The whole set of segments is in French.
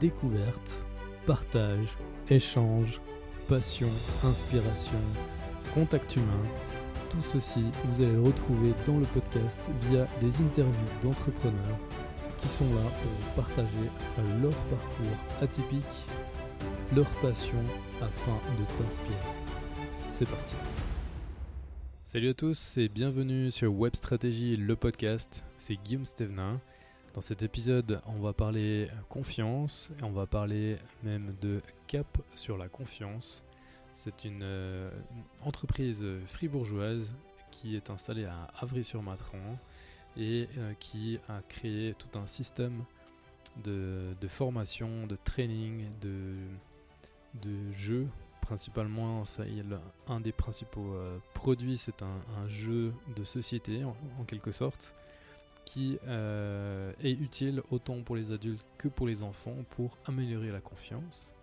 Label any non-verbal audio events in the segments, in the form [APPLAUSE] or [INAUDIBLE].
découverte, partage, échange, passion, inspiration, contact humain. Tout ceci, vous allez le retrouver dans le podcast via des interviews d'entrepreneurs qui sont là pour partager leur parcours atypique, leur passion afin de t'inspirer. C'est parti. Salut à tous et bienvenue sur Web Stratégie, le podcast. C'est Guillaume Stevenin. Dans cet épisode, on va parler confiance et on va parler même de cap sur la confiance. C'est une, euh, entreprise fribourgeoise qui est installée à Avry-sur-Matran et euh, qui a créé tout un système de, formation, de training, de, de jeux. Principalement, ça, un des principaux euh, produits, c'est un, jeu de société en quelque sorte qui euh, est utile autant pour les adultes que pour les enfants pour améliorer la confiance.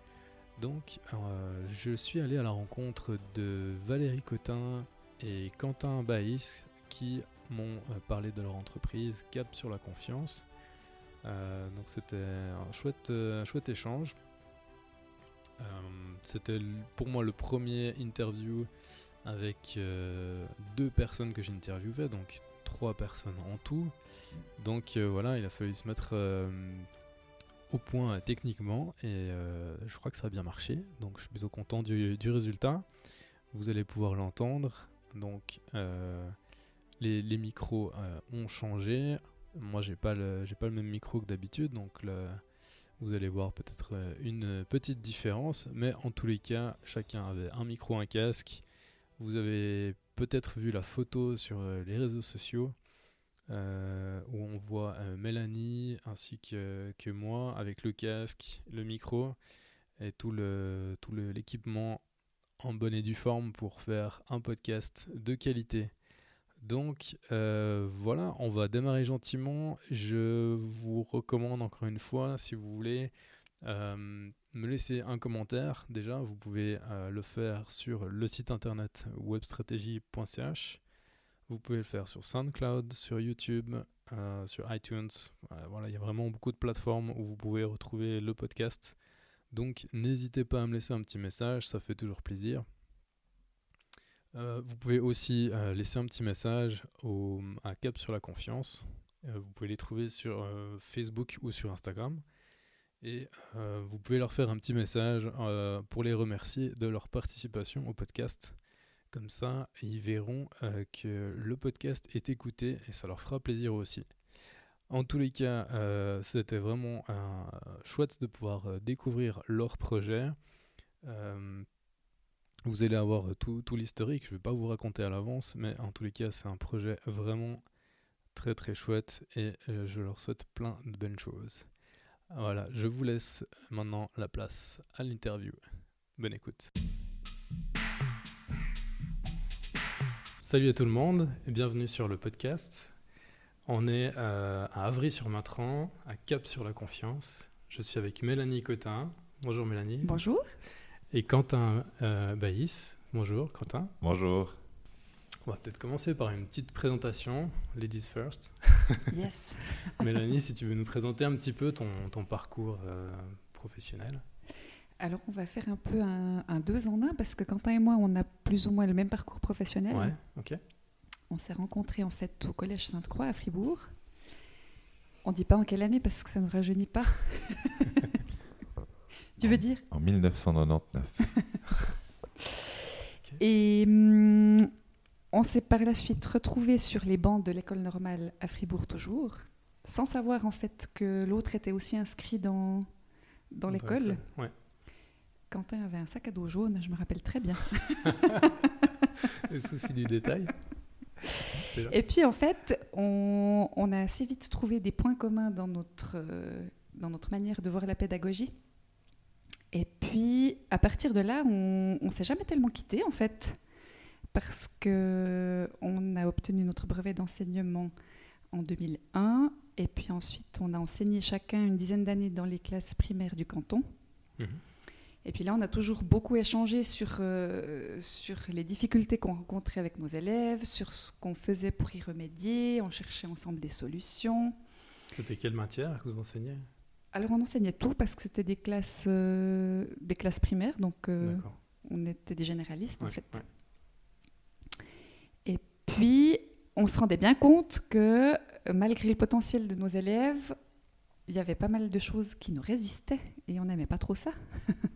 Donc, euh, je suis allé à la rencontre de Valérie Cotin et Quentin Baïs qui m'ont euh, parlé de leur entreprise Cap sur la confiance. donc, c'était un chouette, chouette échange. c'était pour moi le premier interview avec deux personnes que j'interviewais, donc trois personnes en tout. Donc euh, voilà, il a fallu se mettre euh, au point techniquement et euh, je crois que ça a bien marché. Donc je suis plutôt content du, résultat. Vous allez pouvoir l'entendre. Donc les, micros ont changé. Moi j'ai pas le j'ai pas le même micro que d'habitude, donc vous allez voir peut-être une petite différence, mais en tous les cas, chacun avait un micro, un casque. Vous avez peut-être vu la photo sur les réseaux sociaux. Euh, où on voit euh, Mélanie ainsi que, moi avec le casque, le micro et tout l'équipement en bonne et due forme pour faire un podcast de qualité. Donc euh, voilà, on va démarrer gentiment. Je vous recommande encore une fois, si vous voulez, me laisser un commentaire. Déjà, vous pouvez le faire sur le site internet webstratégie.ch. Vous pouvez le faire sur SoundCloud, sur YouTube, euh, sur iTunes. Euh, voilà, il y a vraiment beaucoup de plateformes où vous pouvez retrouver le podcast. Donc n'hésitez pas à me laisser un petit message, ça fait toujours plaisir. Euh, vous pouvez aussi laisser un petit message à Cap sur la confiance. vous pouvez les trouver sur Facebook ou sur Instagram. Et vous pouvez leur faire un petit message pour les remercier de leur participation au podcast. Comme ça, ils verront euh, que le podcast est écouté et ça leur fera plaisir aussi. En tous les cas, euh, c'était vraiment chouette de pouvoir euh, découvrir leur projet. vous allez avoir tout, tout l'historique, je ne vais pas vous raconter à l'avance, mais en tous les cas, c'est un projet vraiment très très chouette et je leur souhaite plein de bonnes choses. Voilà, je vous laisse maintenant la place à l'interview. Bonne écoute. Salut à tout le monde et bienvenue sur le podcast. On est euh, à Avry-sur-Matran, à Cap-sur-la-Confiance. Je suis avec Mélanie Cotin. Bonjour Mélanie. Bonjour. Et Quentin euh, Baïs. Bonjour Quentin. Bonjour. On va peut-être commencer par une petite présentation. Ladies first. [LAUGHS] Yes. Mélanie, si tu veux nous présenter un petit peu ton, ton parcours euh, professionnel. Alors, on va faire un peu un, deux en un parce que Quentin et moi, on a plus ou moins le même parcours professionnel. Ouais, ok. On s'est rencontrés en fait au Collège Sainte-Croix à Fribourg. On dit pas en quelle année parce que ça ne rajeunit pas. [LAUGHS] tu veux dire? En 1999. [LAUGHS] Et hum, on s'est par la suite retrouvés sur les bancs de l'école normale à Fribourg toujours, sans savoir en fait que l'autre était aussi inscrit dans, dans l'école. Ouais. Quentin avait un sac à dos jaune, je me rappelle très bien. [LAUGHS] Le souci du détail. Et puis en fait, on, a assez vite trouvé des points communs dans notre, euh, dans notre manière de voir la pédagogie. Et puis à partir de là, on ne s'est jamais tellement quitté en fait, parce que on a obtenu notre brevet d'enseignement en 2001, et puis ensuite on a enseigné chacun une dizaine d'années dans les classes primaires du canton. Mhm. Et puis là, on a toujours beaucoup échangé sur, euh, sur les difficultés qu'on rencontrait avec nos élèves, sur ce qu'on faisait pour y remédier. On cherchait ensemble des solutions. C'était quelle matière que vous enseignez? Alors on enseignait tout parce que c'était des classes, des classes primaires, donc on était des généralistes en fait. Et puis on se rendait bien compte que malgré le potentiel de nos élèves, il y avait pas mal de choses qui nous résistaient et on n'aimait pas trop ça. [LAUGHS]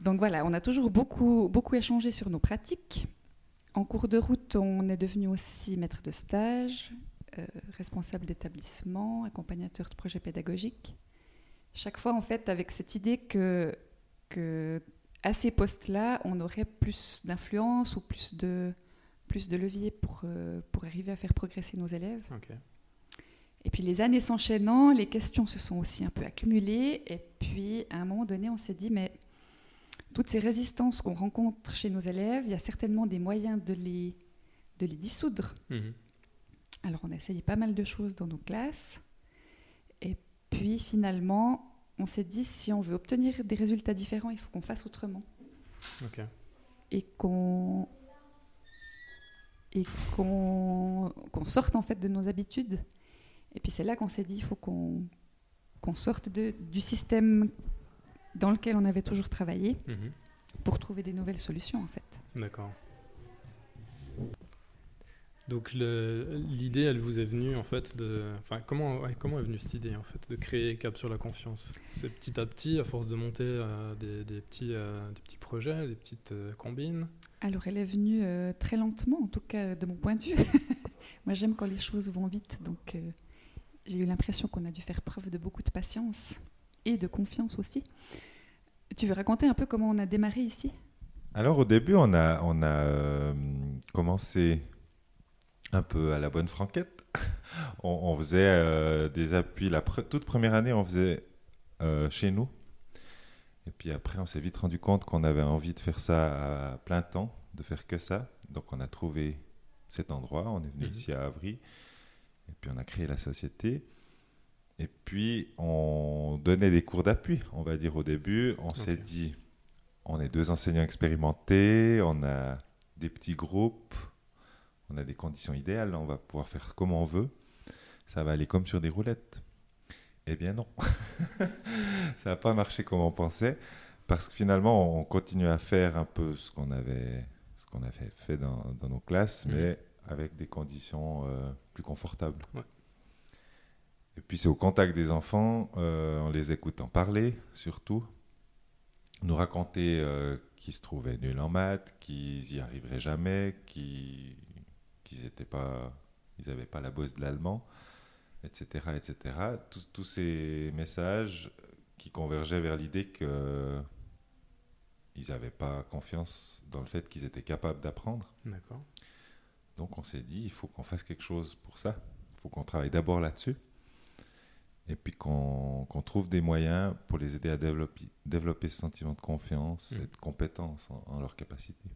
Donc voilà, on a toujours beaucoup, beaucoup échangé sur nos pratiques. En cours de route, on est devenu aussi maître de stage, euh, responsable d'établissement, accompagnateur de projets pédagogiques. Chaque fois, en fait, avec cette idée que, que à ces postes-là, on aurait plus d'influence ou plus de, plus de levier pour, euh, pour arriver à faire progresser nos élèves. Et puis les années s'enchaînant, les questions se sont aussi un peu accumulées. Et puis à un moment donné, on s'est dit, mais toutes ces résistances qu'on rencontre chez nos élèves, il y a certainement des moyens de les, de les dissoudre. Mhm. Alors on a essayé pas mal de choses dans nos classes. Et puis finalement, on s'est dit, si on veut obtenir des résultats différents, il faut qu'on fasse autrement. Et qu'on et qu'on sorte en fait de nos habitudes et puis c'est là qu'on s'est dit, il faut qu'on sorte de, du système dans lequel on avait toujours travaillé mhm. pour trouver des nouvelles solutions en fait. D'accord. Donc l'idée, elle vous est venue en fait de, enfin comment, comment est venue cette idée en fait de créer Cap sur la confiance? C'est petit à petit, à force de monter euh, des, des, petits, euh, des petits projets, des petites euh, combines? Alors elle est venue très lentement, en tout cas de mon point de vue. [LAUGHS] Moi j'aime quand les choses vont vite, donc j'ai eu l'impression qu'on a dû faire preuve de beaucoup de patience et de confiance aussi. Tu veux raconter un peu comment on a démarré ici? Alors au début, on a, on a euh, commencé un peu à la bonne franquette. [LAUGHS] on, faisait euh, des appuis. La toute première année, on faisait euh, chez nous. Et puis après, on s'est vite rendu compte qu'on avait envie de faire ça à plein temps, de faire que ça. Donc on a trouvé cet endroit. On est venu mhm. ici à Avry. Et puis on a créé la société. Et puis on donnait des cours d'appui, on va dire au début. On s'est dit, on est deux enseignants expérimentés, on a des petits groupes, on a des conditions idéales, on va pouvoir faire comme on veut. Ça va aller comme sur des roulettes. Eh bien non, [LAUGHS] ça n'a pas marché comme on pensait, parce que finalement on continue à faire un peu ce qu'on avait, ce qu'on avait fait dans, nos classes, mmh. mais avec des conditions euh, plus confortables. Et puis c'est au contact des enfants, euh, on les écoute en parler surtout, nous raconter euh, qu'ils se trouvaient nuls en maths, qu'ils y arriveraient jamais, qu'ils n'avaient pas, ils pas la bosse de l'allemand, etc. etc. Tous, tous ces messages qui convergeaient vers l'idée que ils n'avaient pas confiance dans le fait qu'ils étaient capables d'apprendre. D'accord. Donc on s'est dit, il faut qu'on fasse quelque chose pour ça. Il faut qu'on travaille d'abord là-dessus. Et puis qu'on trouve des moyens pour les aider à développer, développer ce sentiment de confiance mmh. et de compétence en, leur capacité.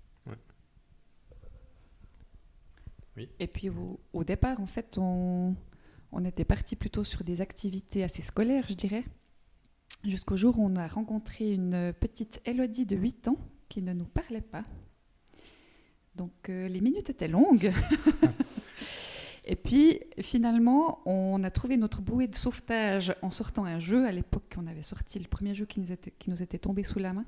Oui. Et puis au, départ, en fait, on, on était parti plutôt sur des activités assez scolaires, je dirais. Jusqu'au jour où on a rencontré une petite Elodie de 8 ans qui ne nous parlait pas donc euh, les minutes étaient longues. [LAUGHS] Et puis finalement, on a trouvé notre bouée de sauvetage en sortant un jeu. À l'époque, on avait sorti le premier jeu qui nous était, qui nous était tombé sous la main.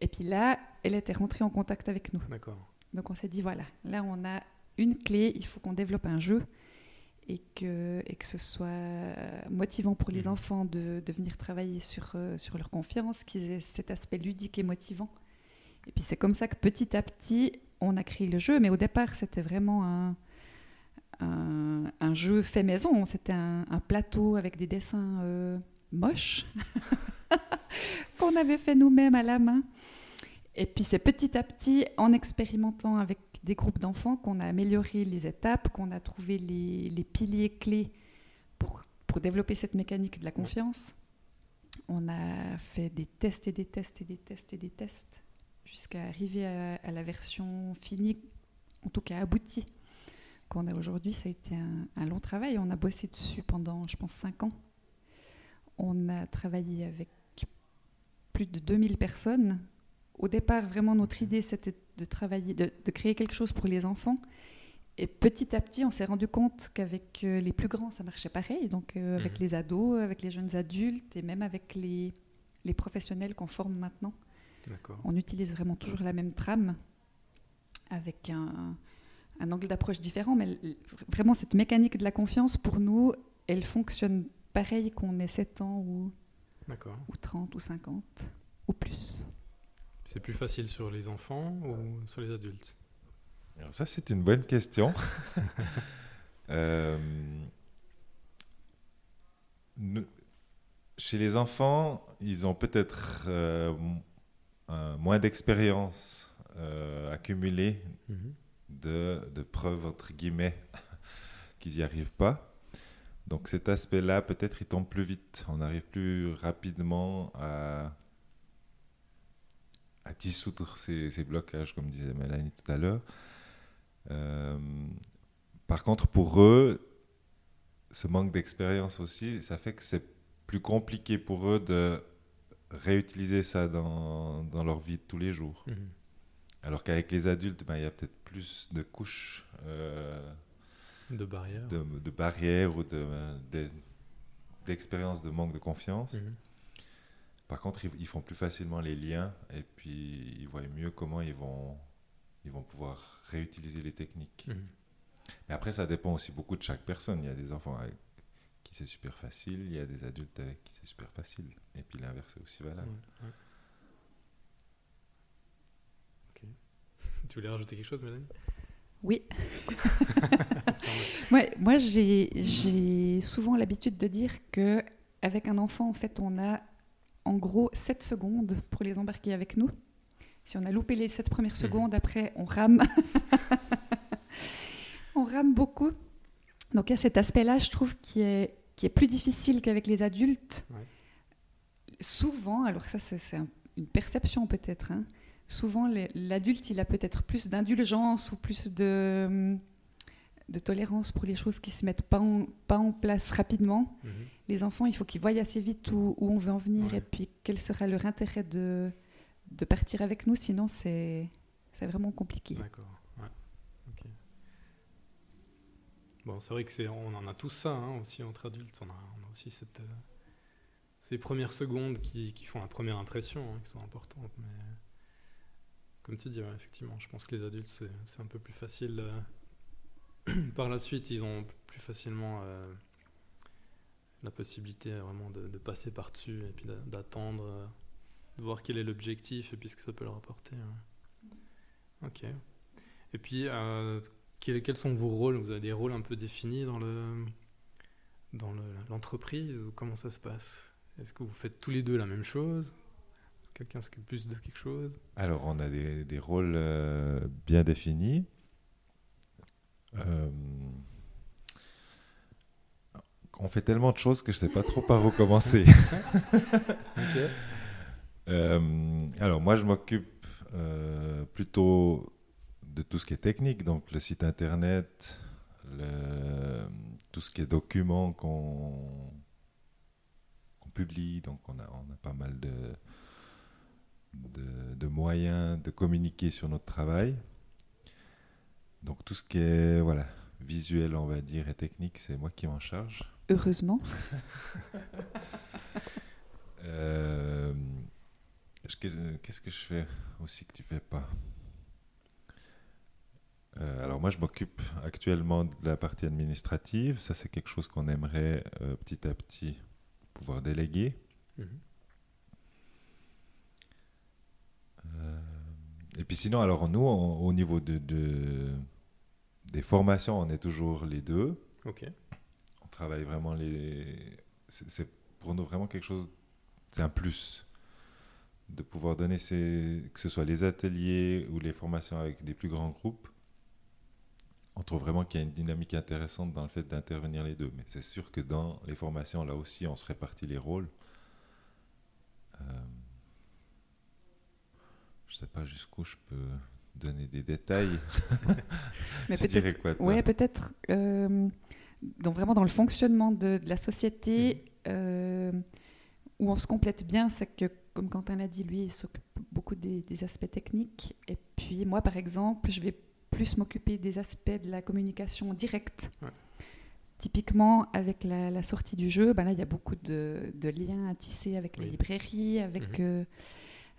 Et puis là, elle était rentrée en contact avec nous. D'accord. Donc on s'est dit, voilà, là on a une clé, il faut qu'on développe un jeu et que, et que ce soit motivant pour les mmh. enfants de, de, venir travailler sur, euh, sur leur confiance, qu'ils aient cet aspect ludique et motivant. Et puis c'est comme ça que petit à petit, on a créé le jeu, mais au départ, c'était vraiment un, un, jeu fait maison. C'était un, plateau avec des dessins euh, moches [LAUGHS] qu'on avait fait nous-mêmes à la main. Et puis c'est petit à petit, en expérimentant avec des groupes d'enfants, qu'on a amélioré les étapes, qu'on a trouvé les, piliers clés pour, pour développer cette mécanique de la confiance. On a fait des tests et des tests et des tests et des tests jusqu'à arriver à, la version finie, en tout cas aboutie, qu'on a aujourd'hui. Ça a été un, long travail. On a bossé dessus pendant, je pense, cinq ans. On a travaillé avec plus de 2000 personnes. Au départ, vraiment, notre idée, c'était de travailler, de, créer quelque chose pour les enfants. Et petit à petit, on s'est rendu compte qu'avec euh, les plus grands, ça marchait pareil. Donc, euh, avec mhm. les ados, avec les jeunes adultes et même avec les, les professionnels qu'on forme maintenant. On utilise vraiment toujours la même trame avec un, un angle d'approche différent. Mais vraiment, cette mécanique de la confiance, pour nous, elle fonctionne pareil qu'on ait 7 ans ou, ou 30 ou 50 ou plus. C'est plus facile sur les enfants ou sur les adultes? Alors ça, c'est une bonne question. [LAUGHS] Euh, chez les enfants, ils ont peut-être euh, moins d'expérience euh, accumulée mhm. De, de, preuves, entre guillemets, [LAUGHS] qu'ils n'y arrivent pas. Donc cet aspect-là, peut-être, il tombe plus vite. On arrive plus rapidement à, à dissoudre ces, ces blocages, comme disait Mélanie tout à l'heure. Euh, par contre, pour eux, ce manque d'expérience aussi, ça fait que c'est plus compliqué pour eux de réutiliser ça dans, dans leur vie de tous les jours. Mhm. Alors qu'avec les adultes, ben, il y a peut-être plus de couches. Euh, de barrières. De, de, barrières ou d'expériences de, de, manque de confiance. Mhm. Par contre, ils, ils, font plus facilement les liens et puis ils voient mieux comment ils vont, ils vont pouvoir réutiliser les techniques. Mhm. Mais après, ça dépend aussi beaucoup de chaque personne. Il y a des enfants avec qui c'est super facile, il y a des adultes avec qui c'est super facile. Et puis l'inverse est aussi valable. [LAUGHS] Tu voulais rajouter quelque chose, Mélanie? Oui. [LAUGHS] ouais, moi, j'ai souvent l'habitude de dire que avec un enfant, en fait, on a en gros 7 secondes pour les embarquer avec nous. Si on a loupé les 7 premières mhm. secondes, après, on rame. [LAUGHS] on rame beaucoup. Donc, il y a cet aspect-là, je trouve, qui est, qui est plus difficile qu'avec les adultes. Souvent, alors ça, c'est une perception peut-être. Hein. Souvent, l'adulte, il a peut-être plus d'indulgence ou plus de, de tolérance pour les choses qui ne se mettent pas en, pas en place rapidement. Mhm. Les enfants, il faut qu'ils voient assez vite où, où, on veut en venir et puis quel sera leur intérêt de, de partir avec nous, sinon c'est vraiment compliqué. D'accord. Ouais. Bon, c'est vrai que c'est on en a tous ça hein, aussi entre adultes. On a, on a aussi cette, euh, ces premières secondes qui, qui, font la première impression, hein, qui sont importantes. Mais comme tu dis, effectivement, je pense que les adultes c'est un peu plus facile. Euh, [CLEARS THROAT] par la suite, ils ont plus facilement euh, la possibilité vraiment de, passer par-dessus et puis d'attendre de voir quel est l'objectif et puis ce que ça peut leur apporter. Ok. Et puis, euh, quels, quels, sont vos rôles? Vous avez des rôles un peu définis dans le dans l'entreprise ou comment ça se passe? Est-ce que vous faites tous les deux la même chose? Quelqu'un s'occupe plus de quelque chose Alors, on a des, des rôles euh, bien définis. Euh, on fait tellement de choses que je ne sais pas trop par où commencer. [LAUGHS] Euh, alors moi, je m'occupe plutôt de tout ce qui est technique, donc le site internet, le, tout ce qui est documents qu'on publie, donc on a, on a pas mal de, de, de, moyens de communiquer sur notre travail. Donc tout ce qui est voilà, visuel, on va dire, et technique, c'est moi qui m'en charge. Heureusement. [LAUGHS] euh, Qu'est-ce que je fais aussi que tu fais pas? Euh, alors moi, je m'occupe actuellement de la partie administrative. Ça, c'est quelque chose qu'on aimerait euh, petit à petit pouvoir déléguer. Mhm. Et puis sinon, alors nous, au niveau de, de, des formations, on est toujours les deux. Ok. On travaille vraiment les... C'est pour nous vraiment quelque chose... C'est un plus de pouvoir donner ces, que ce soit les ateliers ou les formations avec des plus grands groupes, on trouve vraiment qu'il y a une dynamique intéressante dans le fait d'intervenir les deux. Mais c'est sûr que dans les formations, là aussi, on se répartit les rôles. Euh, je ne sais pas jusqu'où je peux donner des détails. [LAUGHS] Mais peut-être, ouais, peut-être euh, vraiment dans le fonctionnement de, la société, mmh. euh, où on se complète bien, c'est que comme Quentin l'a dit, lui, il s'occupe beaucoup des, aspects techniques. Et puis moi, par exemple, je vais plus m'occuper des aspects de la communication directe. Typiquement, avec la, sortie du jeu, ben là, il y a beaucoup de, liens à tisser avec les librairies, avec, mhm. euh,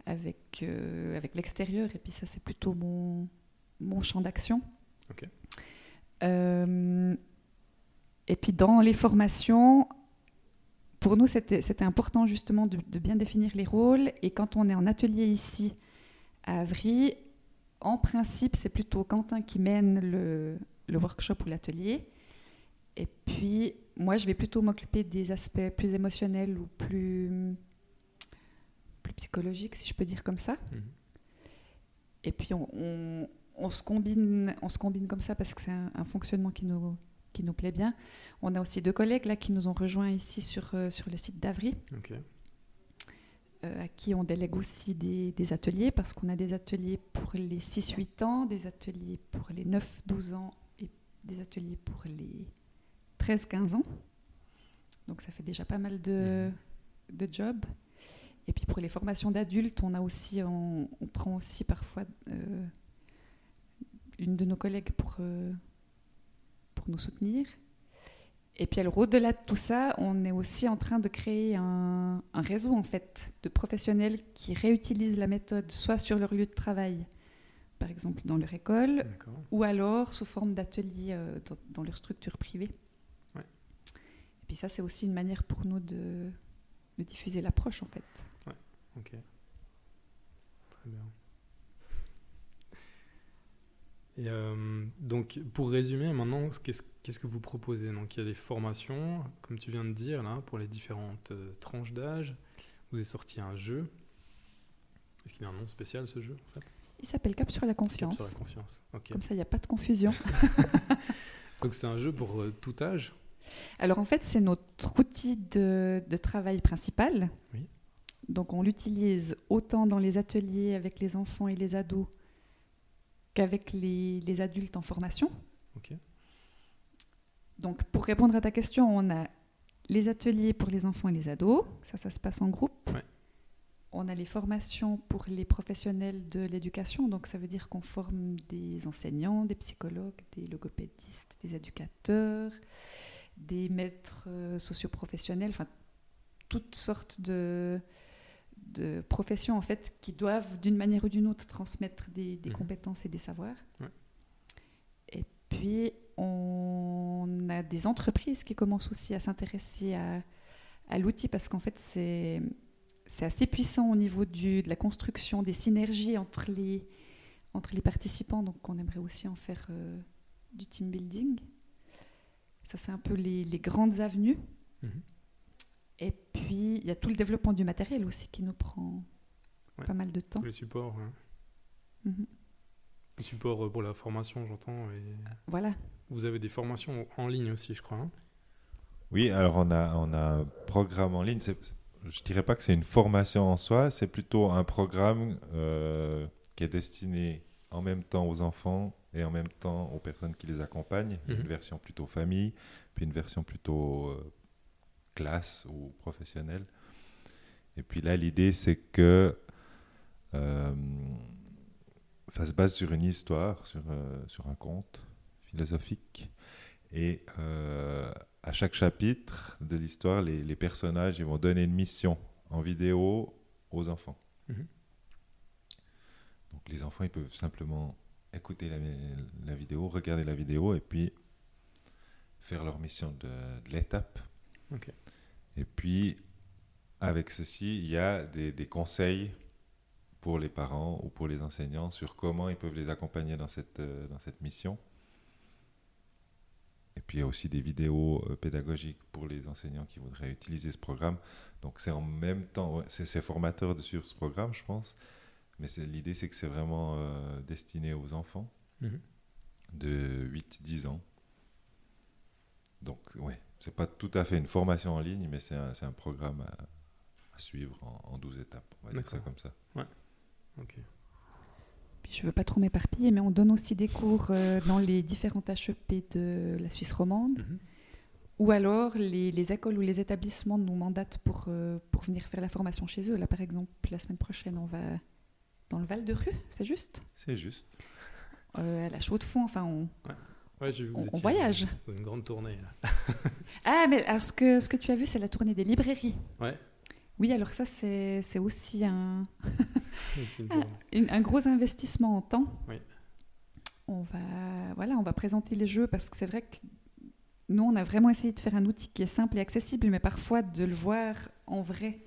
avec, euh, avec l'extérieur. Et puis ça, c'est plutôt mon, mon champ d'action. Euh, et puis dans les formations, pour nous, c'était important justement de, bien définir les rôles. Et quand on est en atelier ici à Avry, en principe, c'est plutôt Quentin qui mène le, le workshop ou l'atelier. Et puis, moi, je vais plutôt m'occuper des aspects plus émotionnels ou plus, plus psychologiques, si je peux dire comme ça. Mhm. Et puis, on, on, se combine, on se combine comme ça parce que c'est un, fonctionnement qui nous, qui nous plaît bien. On a aussi deux collègues là qui nous ont rejoints ici sur, euh, sur le site d'Avry. Euh, à qui on délègue aussi des, des ateliers parce qu'on a des ateliers pour les 6-8 ans, des ateliers pour les 9-12 ans et des ateliers pour les 13-15 ans. Donc ça fait déjà pas mal de, mhm. de jobs. Et puis pour les formations d'adultes, on a aussi, on, prend aussi parfois euh, une de nos collègues pour, euh, pour nous soutenir. Et puis au-delà de tout ça, on est aussi en train de créer un, un, réseau en fait de professionnels qui réutilisent la méthode soit sur leur lieu de travail, par exemple dans leur école, ou alors sous forme d'ateliers euh, dans, dans, leur structure privée. Et puis ça, c'est aussi une manière pour nous de, de diffuser l'approche, en fait. Ok. Très bien. Et euh, donc, pour résumer, maintenant, qu'est-ce que vous proposez? Donc, il y a des formations, comme tu viens de dire, là, pour les différentes euh, tranches d'âge. Vous avez sorti un jeu. Est-ce qu'il a un nom spécial, ce jeu, en fait? Il s'appelle Cap sur la confiance. Cap sur la confiance, ok. Comme ça, il n'y a pas de confusion. [LAUGHS] donc, c'est un jeu pour euh, tout âge? Alors en fait, c'est notre outil de, travail principal. Donc on l'utilise autant dans les ateliers avec les enfants et les ados qu'avec les, adultes en formation. Donc pour répondre à ta question, on a les ateliers pour les enfants et les ados, ça ça se passe en groupe. On a les formations pour les professionnels de l'éducation, donc ça veut dire qu'on forme des enseignants, des psychologues, des logopédistes, des éducateurs, des maîtres euh, socioprofessionnels, enfin toutes sortes de, de professions en fait qui doivent d'une manière ou d'une autre transmettre des, mhm. compétences et des savoirs. Et puis on a des entreprises qui commencent aussi à s'intéresser à, à l'outil parce qu'en fait c'est c'est assez puissant au niveau du, de la construction des synergies entre les, entre les participants, donc on aimerait aussi en faire euh, du team building. Ça, c'est un peu les, grandes avenues. Mhm. Et puis, il y a tout le développement du matériel aussi qui nous prend pas mal de temps. Les supports. Mhm. Les supports pour la formation, j'entends. Et... Voilà. Vous avez des formations en ligne aussi, je crois. Hein oui, alors on a, on a un programme en ligne. Je dirais pas que c'est une formation en soi, c'est plutôt un programme euh, qui est destiné en même temps aux enfants et en même temps aux personnes qui les accompagnent. Une mhm. version plutôt famille, puis une version plutôt euh, classe ou professionnelle. Et puis là, l'idée, c'est que euh, ça se base sur une histoire, sur, euh, sur un conte philosophique. Et à chaque chapitre de l'histoire, les, les, personnages ils vont donner une mission en vidéo aux enfants. Mhm. Donc les enfants, ils peuvent simplement écouter la, vidéo, regarder la vidéo et puis faire leur mission de, l'étape. Et puis, avec ceci, il y a des, conseils pour les parents ou pour les enseignants sur comment ils peuvent les accompagner dans cette, euh, dans cette mission. Et puis il y a aussi des vidéos euh, pédagogiques pour les enseignants qui voudraient utiliser ce programme. Donc c'est en même temps, c'est formateur de sur ce programme, je pense. Mais l'idée, c'est que c'est vraiment euh, destiné aux enfants mhm. de 8-10 ans. Donc, ouais, c'est pas tout à fait une formation en ligne, mais c'est un, un, programme à, suivre en, 12 étapes. On va dire ça comme ça. Ouais, ok. Puis je veux pas trop m'éparpiller, mais on donne aussi des cours euh, dans les différentes HEP de la Suisse romande. Mhm. Ou alors, les, les, écoles ou les établissements nous mandatent pour, euh, pour venir faire la formation chez eux. Là, par exemple, la semaine prochaine, on va dans le Val de Rue, c'est juste? C'est juste. à la chaux de fond. Enfin, on, ouais. Vu on, on voyage. une grande tournée. [LAUGHS] ah, mais alors ce que, ce que tu as vu, c'est la tournée des librairies. Ouais. Oui, alors ça, c'est aussi un, [LAUGHS] [LAUGHS] un, gros investissement en temps. Oui. On va, voilà, on va présenter les jeux parce que c'est vrai que nous, on a vraiment essayé de faire un outil qui est simple et accessible, mais parfois de le voir en vrai.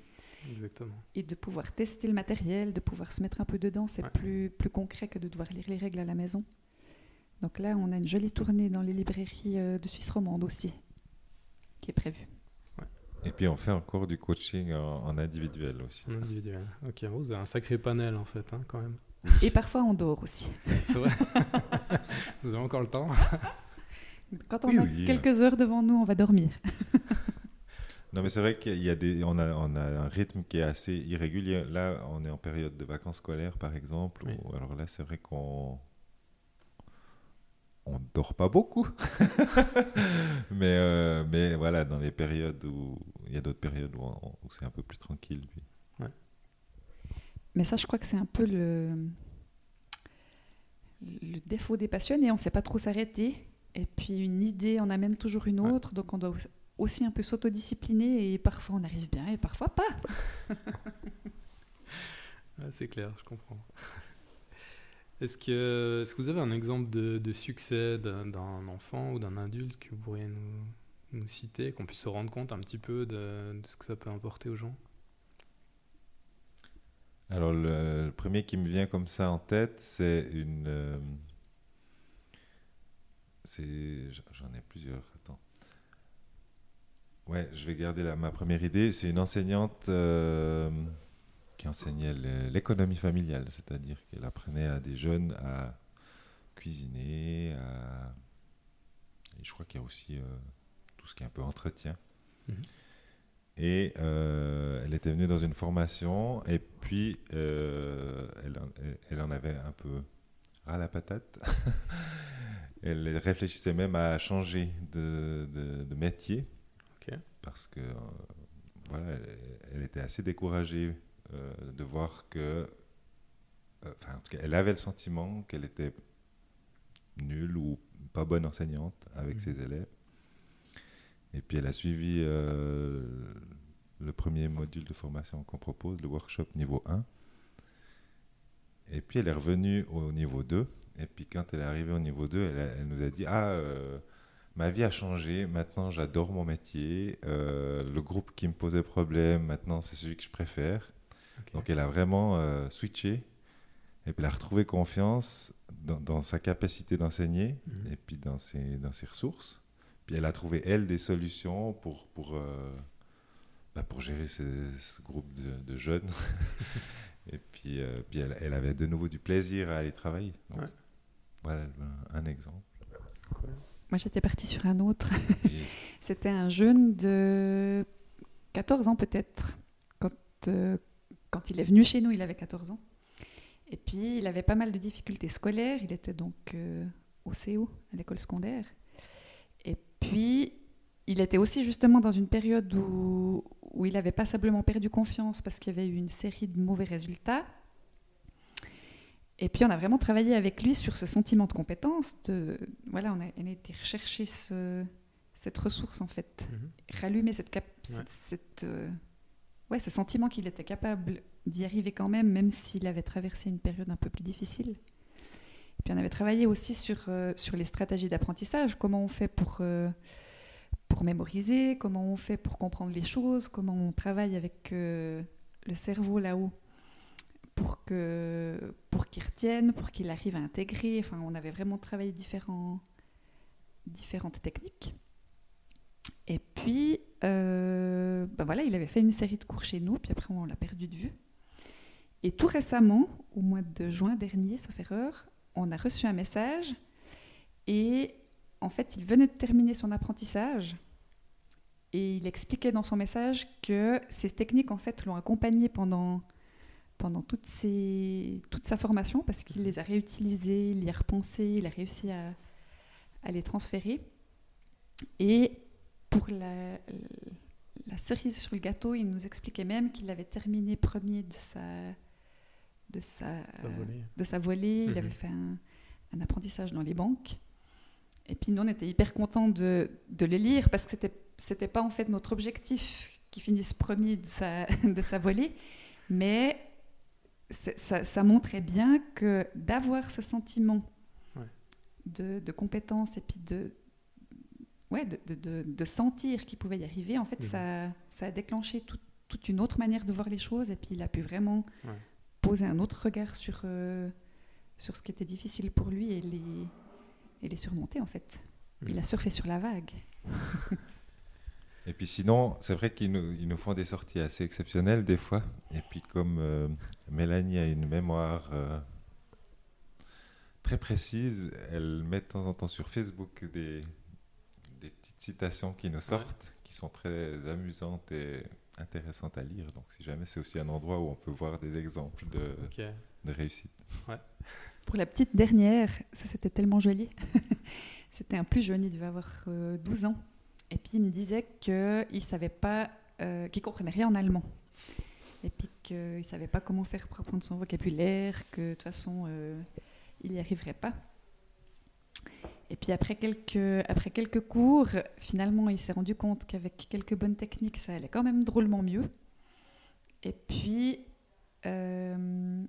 Exactement. Et de pouvoir tester le matériel, de pouvoir se mettre un peu dedans, c'est plus, plus concret que de devoir lire les règles à la maison. Donc là, on a une jolie tournée dans les librairies euh, de Suisse romande aussi, qui est prévue. Et puis on fait encore du coaching en, individuel aussi. En individuel. Ok, vous avez un sacré panel en fait, hein, quand même. [LAUGHS] Et parfois on dort aussi. C'est vrai. [LAUGHS] vous avez encore le temps. [LAUGHS] Quand on a quelques heures devant nous, on va dormir. non, mais c'est vrai qu'il y a des, on a, on a un rythme qui est assez irrégulier. Là, on est en période de vacances scolaires, par exemple. alors là, c'est vrai qu'on on dort pas beaucoup. [LAUGHS] mais, euh, mais voilà, dans les périodes où il y a d'autres périodes où, où c'est un peu plus tranquille. Ouais. Mais ça, je crois que c'est un peu le, le défaut des passionnés. On ne sait pas trop s'arrêter. Et puis une idée en amène toujours une autre. Donc on doit aussi un peu s'autodiscipliner. Et parfois on arrive bien et parfois pas. [LAUGHS] c'est clair, je comprends. [LAUGHS] Est-ce que, est que vous avez un exemple de, succès d'un enfant ou d'un adulte que vous pourriez nous, nous citer, qu'on puisse se rendre compte un petit peu de, ce que ça peut apporter aux gens? Alors, le, premier qui me vient comme ça en tête, c'est une. Euh, j'en ai plusieurs. Attends. Ouais, je vais garder la, ma première idée. C'est une enseignante. Euh, qui enseignait l'économie familiale, c'est-à-dire qu'elle apprenait à des jeunes à cuisiner, à... Et je crois qu'il y a aussi euh, tout ce qui est un peu entretien. Mhm. Et euh, elle était venue dans une formation, et puis euh, elle, elle, en avait un peu ras la patate. [LAUGHS] elle réfléchissait même à changer de, de, métier, parce que voilà, elle, était assez découragée de voir que, euh, enfin, en tout cas, elle avait le sentiment qu'elle était nulle ou pas bonne enseignante avec mmh. ses élèves. Et puis elle a suivi euh, le premier module de formation qu'on propose, le workshop niveau 1. Et puis elle est revenue au niveau 2. Et puis quand elle est arrivée au niveau 2, elle, nous a dit Ah, ma vie a changé, maintenant j'adore mon métier. le groupe qui me posait problème, maintenant c'est celui que je préfère. Donc elle a vraiment euh, switché et puis elle a retrouvé confiance dans, sa capacité d'enseigner mhm. et puis dans ses, dans ses ressources. Puis elle a trouvé, elle, des solutions pour, pour, euh, bah, pour gérer ce, groupe de, jeunes. [LAUGHS] et puis, euh, puis elle, elle, avait de nouveau du plaisir à aller travailler. Voilà un, exemple. Moi, j'étais partie sur un autre. [LAUGHS] C'était un jeune de 14 ans peut-être. Quand, quand il est venu chez nous, il avait 14 ans. Et puis, il avait pas mal de difficultés scolaires. Il était donc euh, au CO, à l'école secondaire. Et puis, il était aussi justement dans une période où, où il avait passablement perdu confiance parce qu'il y avait eu une série de mauvais résultats. Et puis, on a vraiment travaillé avec lui sur ce sentiment de compétence. De, voilà, on a, été rechercher ce, cette ressource, en fait. Mm-hmm. Rallumer cette, cette, euh, ouais, ce sentiment qu'il était capable d'y arriver quand même, même s'il avait traversé une période un peu plus difficile. Et puis on avait travaillé aussi sur, euh, sur les stratégies d'apprentissage, comment on fait pour, euh, pour mémoriser, comment on fait pour comprendre les choses, comment on travaille avec euh, le cerveau là-haut pour que pour qu'il retienne, pour qu'il arrive à intégrer. Enfin, on avait vraiment travaillé différents, différentes techniques. Et puis, euh, ben voilà, il avait fait une série de cours chez nous, puis après on l'a perdu de vue. Et tout récemment, au mois de juin dernier, sauf erreur, on a reçu un message et en fait, il venait de terminer son apprentissage et il expliquait dans son message que ces techniques en fait l'ont accompagné pendant pendant toute, sa formation parce qu'il les a réutilisées, il y a repensé, il a réussi à, à les transférer. Et pour la, la, cerise sur le gâteau, il nous expliquait même qu'il avait terminé premier de sa, de sa, volée. De sa volée. Il mhm. avait fait un apprentissage dans les banques. Et puis nous, on était hyper contents de, de le lire parce que c'était c'était pas en fait notre objectif qui finisse premier de sa, [LAUGHS] de sa volée, mais ça, ça, montrait bien que d'avoir ce sentiment de, de, compétence et puis de, ouais, de, de, de sentir qu'il pouvait y arriver, en fait, mhm. ça, ça a déclenché toute une autre manière de voir les choses et puis il a pu vraiment poser un autre regard sur, euh, sur ce qui était difficile pour lui et les, et les surmonter en fait. Il mhm. a surfé sur la vague. Et puis sinon, c'est vrai qu'ils nous, ils nous, font des sorties assez exceptionnelles des fois. Et puis comme euh, Mélanie a une mémoire euh, très précise, elle met de temps en temps sur Facebook des, citations qui nous sortent, qui sont très amusantes et intéressantes à lire. Donc si jamais c'est aussi un endroit où on peut voir des exemples de, de réussite. Ouais. Pour la petite dernière, ça c'était tellement joli. [LAUGHS] c'était un plus jeune, il devait avoir 12 euh, ans. Et puis il me disait qu'il ne savait pas, euh, qu'il comprenait rien en allemand. Et puis qu'il ne savait pas comment faire pour apprendre son vocabulaire, que de toute façon, euh, il n'y arriverait pas. Et puis après quelques, après quelques cours, finalement, il s'est rendu compte qu'avec quelques bonnes techniques, ça allait quand même drôlement mieux. Et puis, euh,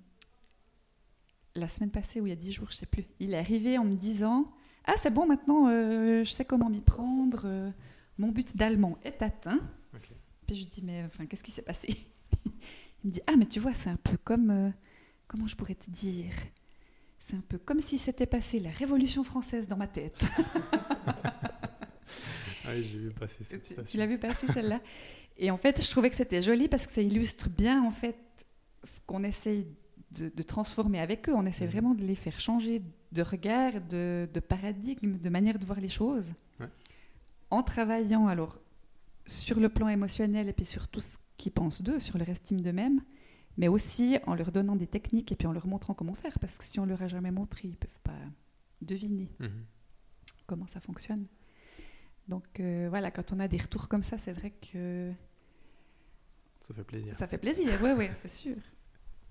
la semaine passée, ou il y a dix jours, je ne sais plus, il est arrivé en me disant Ah, c'est bon, maintenant, je sais comment m'y prendre mon but d'allemand est atteint. Puis je lui dis, mais enfin, qu'est-ce qui s'est passé? [LAUGHS] Il me dit, ah, mais tu vois, c'est un peu comme, euh, comment je pourrais te dire? C'est un peu comme si s'était passé la Révolution française dans ma tête. [LAUGHS] ah oui, j'ai vu passer cette tu, tu l'as vu passer celle-là? Et en fait, je trouvais que c'était joli parce que ça illustre bien, en fait, ce qu'on essaye de, transformer avec eux. On essaie mhm. vraiment de les faire changer de regard, de, de paradigme, de manière de voir les choses en travaillant alors sur le plan émotionnel et puis sur tout ce qu'ils pensent d'eux, sur leur estime d'eux-mêmes, mais aussi en leur donnant des techniques et puis en leur montrant comment faire, parce que si on leur a jamais montré, ils peuvent pas deviner mhm. comment ça fonctionne. Donc euh, voilà, quand on a des retours comme ça, c'est vrai que ça fait plaisir. Ça fait plaisir, oui, oui, c'est sûr.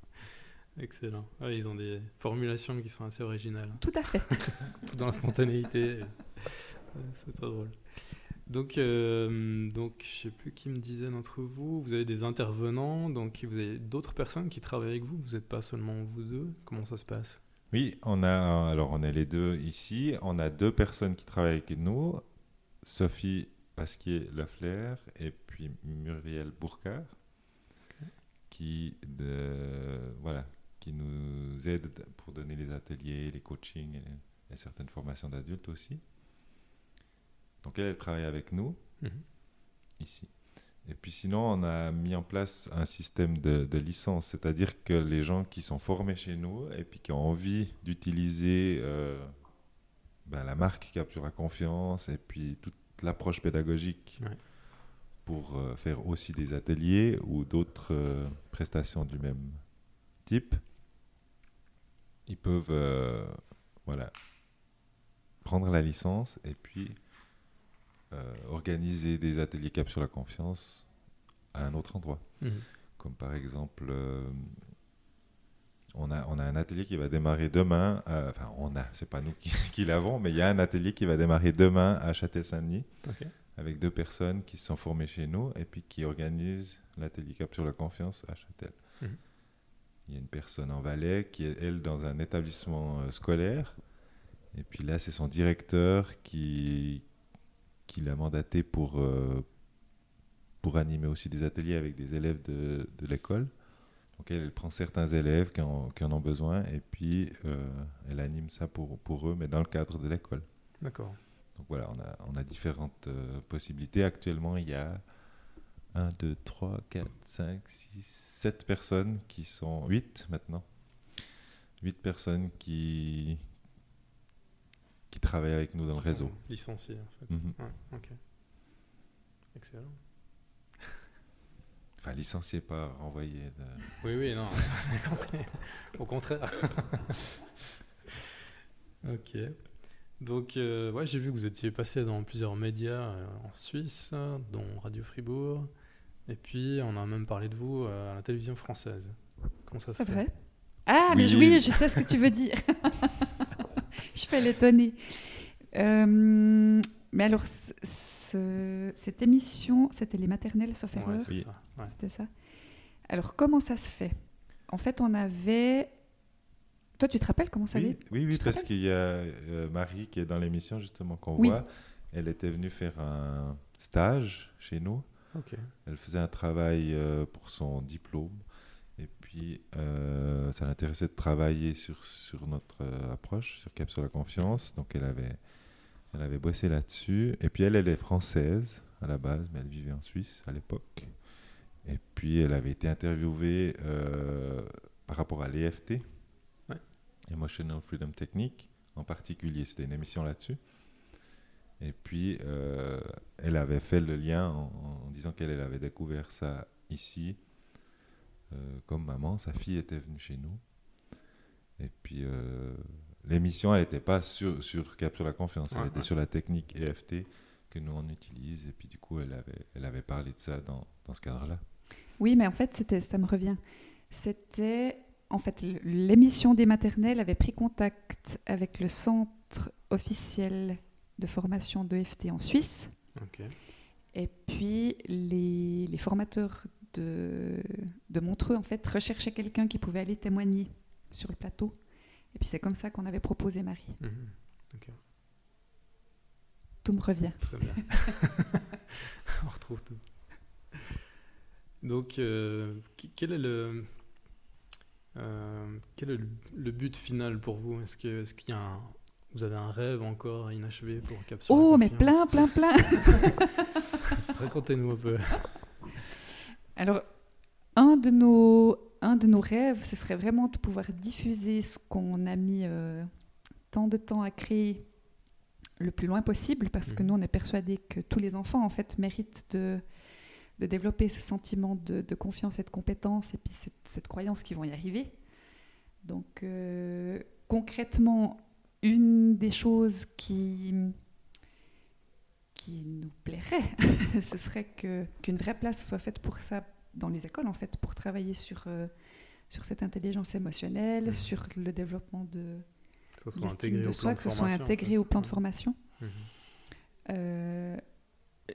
[LAUGHS] Excellent. ils ont des formulations qui sont assez originales. Tout à fait. [LAUGHS] Tout dans la spontanéité. [LAUGHS] c'est très drôle. Donc, euh, donc, je sais plus qui me disait d'entre vous, vous avez des intervenants, donc vous avez d'autres personnes qui travaillent avec vous. Vous n'êtes pas seulement vous deux. Comment ça se passe? Oui, on a alors on est les deux ici. On a deux personnes qui travaillent avec nous, Sophie Pasquier-Laflair et puis Muriel Bourcard, qui de, voilà, qui nous aident pour donner les ateliers, les coachings et certaines formations d'adultes aussi. Donc elle, travaille avec nous, mhm. ici. Et puis sinon, on a mis en place un système de, licence, c'est-à-dire que les gens qui sont formés chez nous et puis qui ont envie d'utiliser euh, ben, la marque Capture la confiance et puis toute l'approche pédagogique pour euh, faire aussi des ateliers ou d'autres euh, prestations du même type, ils peuvent voilà, prendre la licence et puis euh, organiser des ateliers Cap sur la confiance à un autre endroit. Mhm. Comme par exemple, euh, on, a, on a un atelier qui va démarrer demain. enfin, on a, c'est pas nous [LAUGHS] qui, l'avons, mais il y a un atelier qui va démarrer demain à Châtel-Saint-Denis. Avec deux personnes qui se sont formées chez nous et puis qui organisent l'atelier Cap sur la confiance à Châtel. Mhm. Il y a une personne en Valais qui est, elle, dans un établissement euh, scolaire. Et puis là, c'est son directeur qui, qui l'a mandaté pour, euh, pour animer aussi des ateliers avec des élèves de, de l'école. Donc elle, prend certains élèves qui en, qui en ont besoin et puis euh, elle anime ça pour, pour eux, mais dans le cadre de l'école. D'accord. Donc voilà, on a, on a différentes euh, possibilités. Actuellement, il y a 1, 2, 3, 4, 5, 6, 7 personnes qui sont... 8 maintenant. 8 personnes qui, qui travaillent avec nous dans le réseau. Licenciés, en fait. Mhm. ok. Excellent. Enfin, licenciés, pas envoyés. De... Oui, oui, non. [LAUGHS] Au contraire. [LAUGHS] ok. Donc, euh, ouais, j'ai vu que vous étiez passé dans plusieurs médias euh, en Suisse, dont Radio Fribourg. Et puis, on a même parlé de vous euh, à la télévision française. Comment ça se fait C'est vrai? Ah, mais oui, je sais ce que tu veux dire. [LAUGHS] je fais l'étonner. Euh, mais alors, cette émission, c'était les maternelles, sauf erreur C'était ça. Alors, comment ça se fait? En fait, on avait. Toi, tu te rappelles comment ça Oui, oui, oui parce qu'il y a euh, Marie qui est dans l'émission, justement, qu'on voit. Elle était venue faire un stage chez nous. Elle faisait un travail euh, pour son diplôme. Puis, euh, ça l'intéressait de travailler sur, sur notre approche, sur Cap sur la confiance. Donc, elle avait elle avait bossé là-dessus. Et puis elle, elle est française à la base, mais elle vivait en Suisse à l'époque. Et puis elle avait été interviewée euh, par rapport à l'EFT, ouais. Emotional Freedom Technique en particulier. C'était une émission là-dessus. Et puis euh, elle avait fait le lien en, disant qu'elle avait découvert ça ici. Euh, comme maman, sa fille était venue chez nous. Et puis l'émission, elle n'était pas sur, sur Cap sur la confiance, elle était sur la technique EFT que nous on utilise. Et puis du coup, elle avait, elle avait parlé de ça dans, dans ce cadre-là. Oui, mais en fait, c'était, ça me revient. C'était, en fait, l'émission des maternelles avait pris contact avec le centre officiel de formation d'EFT en Suisse. Et puis, les, les formateurs de, de Montreux, en fait, recherchaient quelqu'un qui pouvait aller témoigner sur le plateau. Et puis c'est comme ça qu'on avait proposé Marie. Mhm. Tout me revient. Très bien. [LAUGHS] On retrouve tout. Donc, euh, quel est le euh, quel est le, but final pour vous? Est-ce que est-ce qu'il y a un, vous avez un rêve encore inachevé pour Capsule Oh, mais plein, plein, plein [LAUGHS] [LAUGHS] Racontez-nous un peu. Alors, un de nos un de nos rêves, ce serait vraiment de pouvoir diffuser ce qu'on a mis euh, tant de temps à créer le plus loin possible, parce que mmh. nous, on est persuadés que tous les enfants, en fait, méritent de, de développer ce sentiment de, confiance et de compétence, et puis cette, croyance qu'ils vont y arriver. Donc, euh, concrètement, une des choses qui, qui nous plairait, [LAUGHS] ce serait qu'une vraie place soit faite pour ça dans les écoles, en fait, pour travailler sur, euh, sur cette intelligence émotionnelle, mmh. sur le développement de, que ce soit intégré de soi, que ce soit intégré au plan de formation. Mmh. Euh,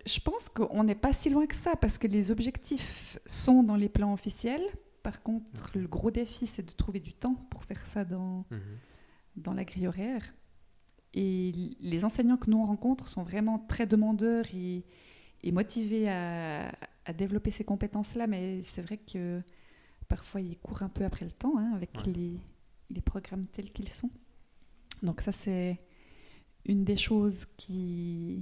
je pense qu'on n'est pas si loin que ça, parce que les objectifs sont dans les plans officiels. Par contre, le gros défi, c'est de trouver du temps pour faire ça dans, mmh. dans la grille horaire. Et les enseignants que nous on rencontre sont vraiment très demandeurs et, et motivés à, à développer ces compétences-là, mais c'est vrai que parfois ils courent un peu après le temps hein, avec les, les, programmes tels qu'ils sont. Donc ça, c'est une des choses qui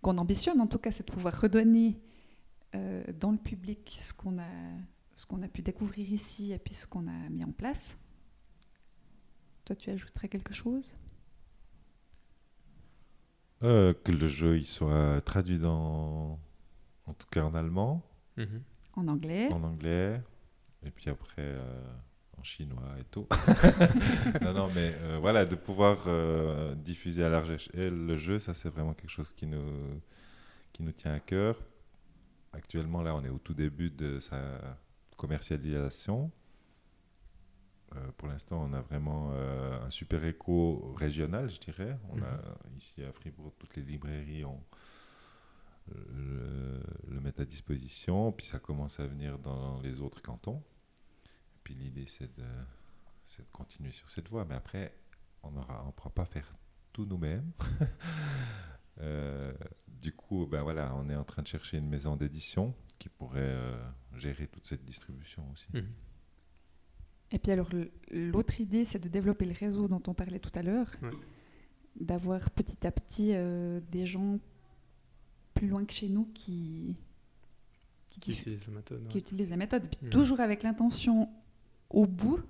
qu'on ambitionne, en tout cas, c'est de pouvoir redonner euh, dans le public ce qu'on a, ce qu'on a pu découvrir ici et puis ce qu'on a mis en place. Toi, tu ajouterais quelque chose? Euh, Que le jeu il soit traduit dans en tout cas en allemand. Mhm. En anglais. En anglais. Et puis après euh, en chinois et tout. [LAUGHS] [LAUGHS] non, non, mais euh, voilà, de pouvoir euh, diffuser à large échelle le jeu, ça c'est vraiment quelque chose qui nous, qui nous tient à cœur. Actuellement, là, on est au tout début de sa commercialisation. Pour l'instant, on a vraiment un super écho régional, je dirais. On mhm. a ici à Fribourg toutes les librairies ont le, mettre à disposition, puis ça commence à venir dans les autres cantons. puis l'idée, c'est de, de, continuer sur cette voie. Mais après, on ne on pourra pas faire tout nous-mêmes. [LAUGHS] Euh, du coup, ben voilà, on est en train de chercher une maison d'édition qui pourrait euh, gérer toute cette distribution aussi. Mmh. Et puis alors, l'autre idée, c'est de développer le réseau dont on parlait tout à l'heure, d'avoir petit à petit euh, des gens plus loin que chez nous qui, qui, utilisent la méthode. Qui utilise la méthode. Toujours avec l'intention au bout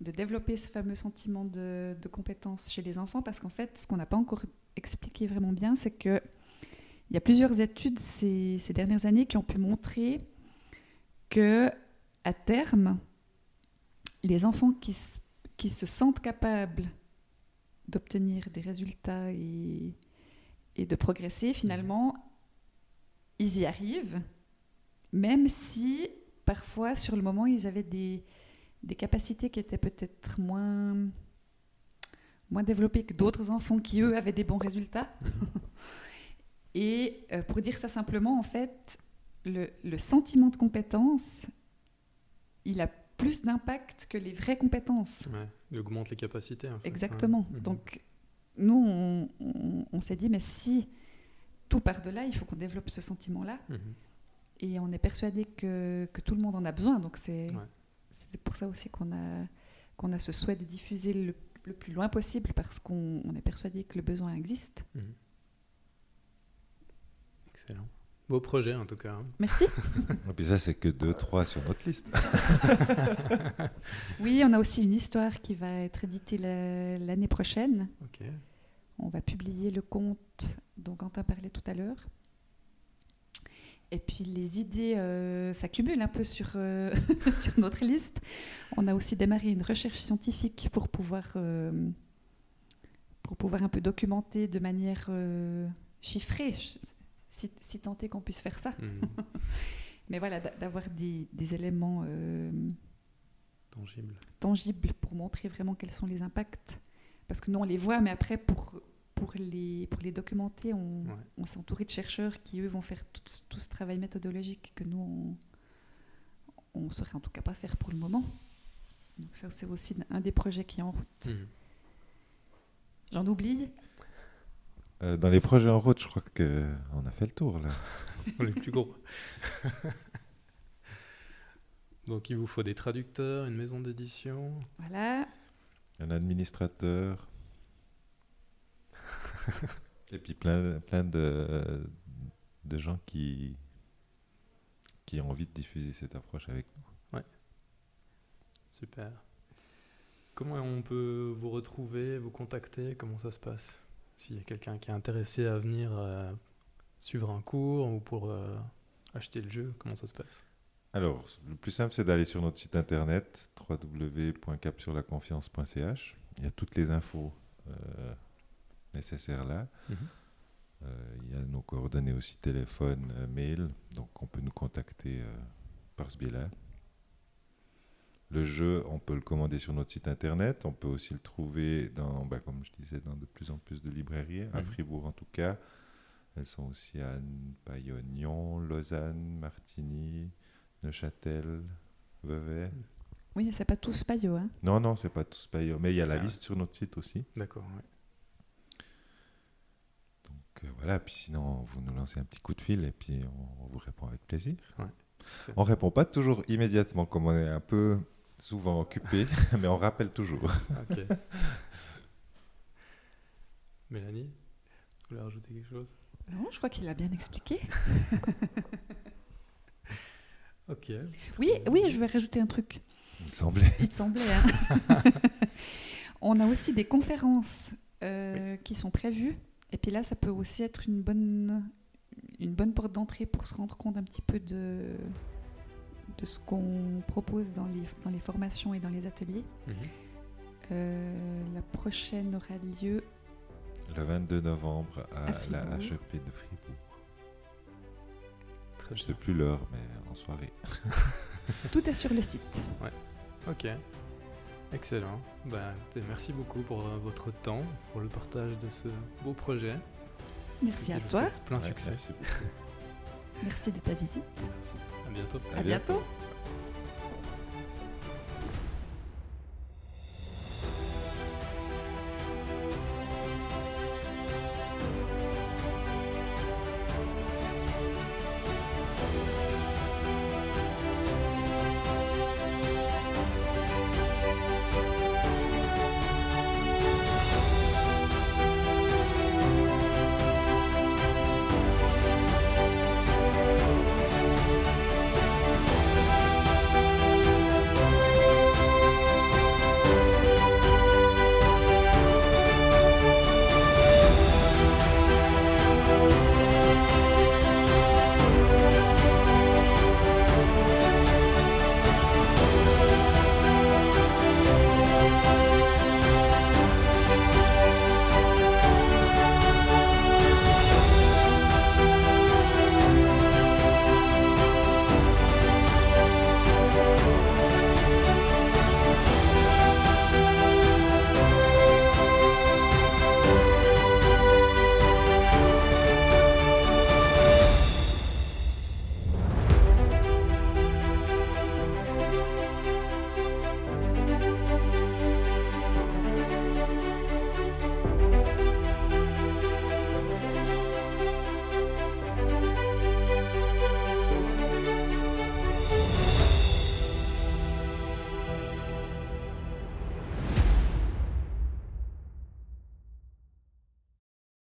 de développer ce fameux sentiment de, de compétence chez les enfants, parce qu'en fait, ce qu'on n'a pas encore expliqué vraiment bien, c'est que il y a plusieurs études ces, ces, dernières années qui ont pu montrer que à terme, les enfants qui, qui se sentent capables d'obtenir des résultats et et de progresser, finalement, ils y arrivent, même si parfois, sur le moment, ils avaient des, des capacités qui étaient peut-être moins, moins développés que d'autres enfants qui, eux, avaient des bons résultats. Mhm. [LAUGHS] Et euh, pour dire ça simplement, en fait, le, sentiment de compétence, il a plus d'impact que les vraies compétences. Ouais, il augmente les capacités. Exactement. Donc, nous, on, s'est dit, mais si tout part de là, il faut qu'on développe ce sentiment-là. Mhm. Et on est persuadé que, que, tout le monde en a besoin. Donc, c'est pour ça aussi qu'on a, qu'on a ce souhait de diffuser le, le plus loin possible parce qu'on est persuadé que le besoin existe. Mhm. Excellent. Beau projet en tout cas. Hein. Merci. [LAUGHS] Et puis ça, c'est que 2-3 sur notre liste. [LAUGHS] oui, on a aussi une histoire qui va être éditée l'année prochaine. On va publier le conte dont Quentin parlait tout à l'heure. Et puis les idées euh, s'accumulent un peu sur, euh, [LAUGHS] sur notre liste. On a aussi démarré une recherche scientifique pour pouvoir, euh, pour pouvoir un peu documenter de manière chiffrée, si, si tant est qu'on puisse faire ça. Hmm. [LAUGHS] Mais voilà, d'avoir des, des, éléments tangibles. tangibles pour montrer vraiment quels sont les impacts. Parce que nous, on les voit, mais après, pour pour les, pour les documenter, on, on s'est entouré de chercheurs qui, eux, vont faire tout, tout, ce travail méthodologique que nous, on ne saurait en tout cas pas faire pour le moment. Donc ça, c'est aussi un des projets qui est en route. Mhm. J'en oublie euh, Dans les projets en route, je crois qu'on a fait le tour, là. [LAUGHS] on est plus gros. [LAUGHS] Donc il vous faut des traducteurs, une maison d'édition. Voilà. Un administrateur. [LAUGHS] Et puis plein, plein de, de gens qui, qui ont envie de diffuser cette approche avec nous. Ouais. Super. Comment on peut vous retrouver, vous contacter? Comment ça se passe? S'il y a quelqu'un qui est intéressé à venir euh, suivre un cours ou pour euh, acheter le jeu, comment ça se passe? Alors, le plus simple, c'est d'aller sur notre site internet www.capsurlaconfiance.ch. Il y a toutes les infos euh, nécessaires là. Mhm. Il y a nos coordonnées aussi téléphone, mail, donc on peut nous contacter par ce biais-là. Le jeu, on peut le commander sur notre site internet. On peut aussi le trouver dans, bah, comme je disais, dans de plus en plus de librairies, à mhm. Fribourg en tout cas. Elles sont aussi à Bayonne, Lausanne, Martigny, Neuchâtel, Vevey. Oui, mais c'est pas tous Payot. Hein non, non, c'est pas tous Payot. Mais il y a la ah. liste sur notre site aussi. D'accord, oui voilà, puis sinon, vous nous lancez un petit coup de fil et puis on, vous répond avec plaisir. Ouais, on répond pas toujours immédiatement, comme on est un peu souvent occupé, [LAUGHS] mais on rappelle toujours. [LAUGHS] Mélanie, vous voulez rajouter quelque chose? Non, je crois qu'il a bien expliqué. [LAUGHS] ok. Oui, oui, je vais rajouter un truc. Il me semblait. Il semblait. Hein. on a aussi des conférences euh, qui sont prévues et puis là, ça peut aussi être une bonne, une bonne porte d'entrée pour se rendre compte un petit peu de, de ce qu'on propose dans les, dans les formations et dans les ateliers. Mhm. Euh, la prochaine aura lieu le 22 novembre à, la HEP de Fribourg. Très Je ne sais plus l'heure, mais en soirée. [LAUGHS] Tout est sur le site. Ouais. Ok. Excellent. Bah, merci beaucoup pour euh, votre temps, pour le partage de ce beau projet. Merci à toi. Plein succès. Merci, [LAUGHS] merci de ta visite. Merci. À bientôt. À, bientôt.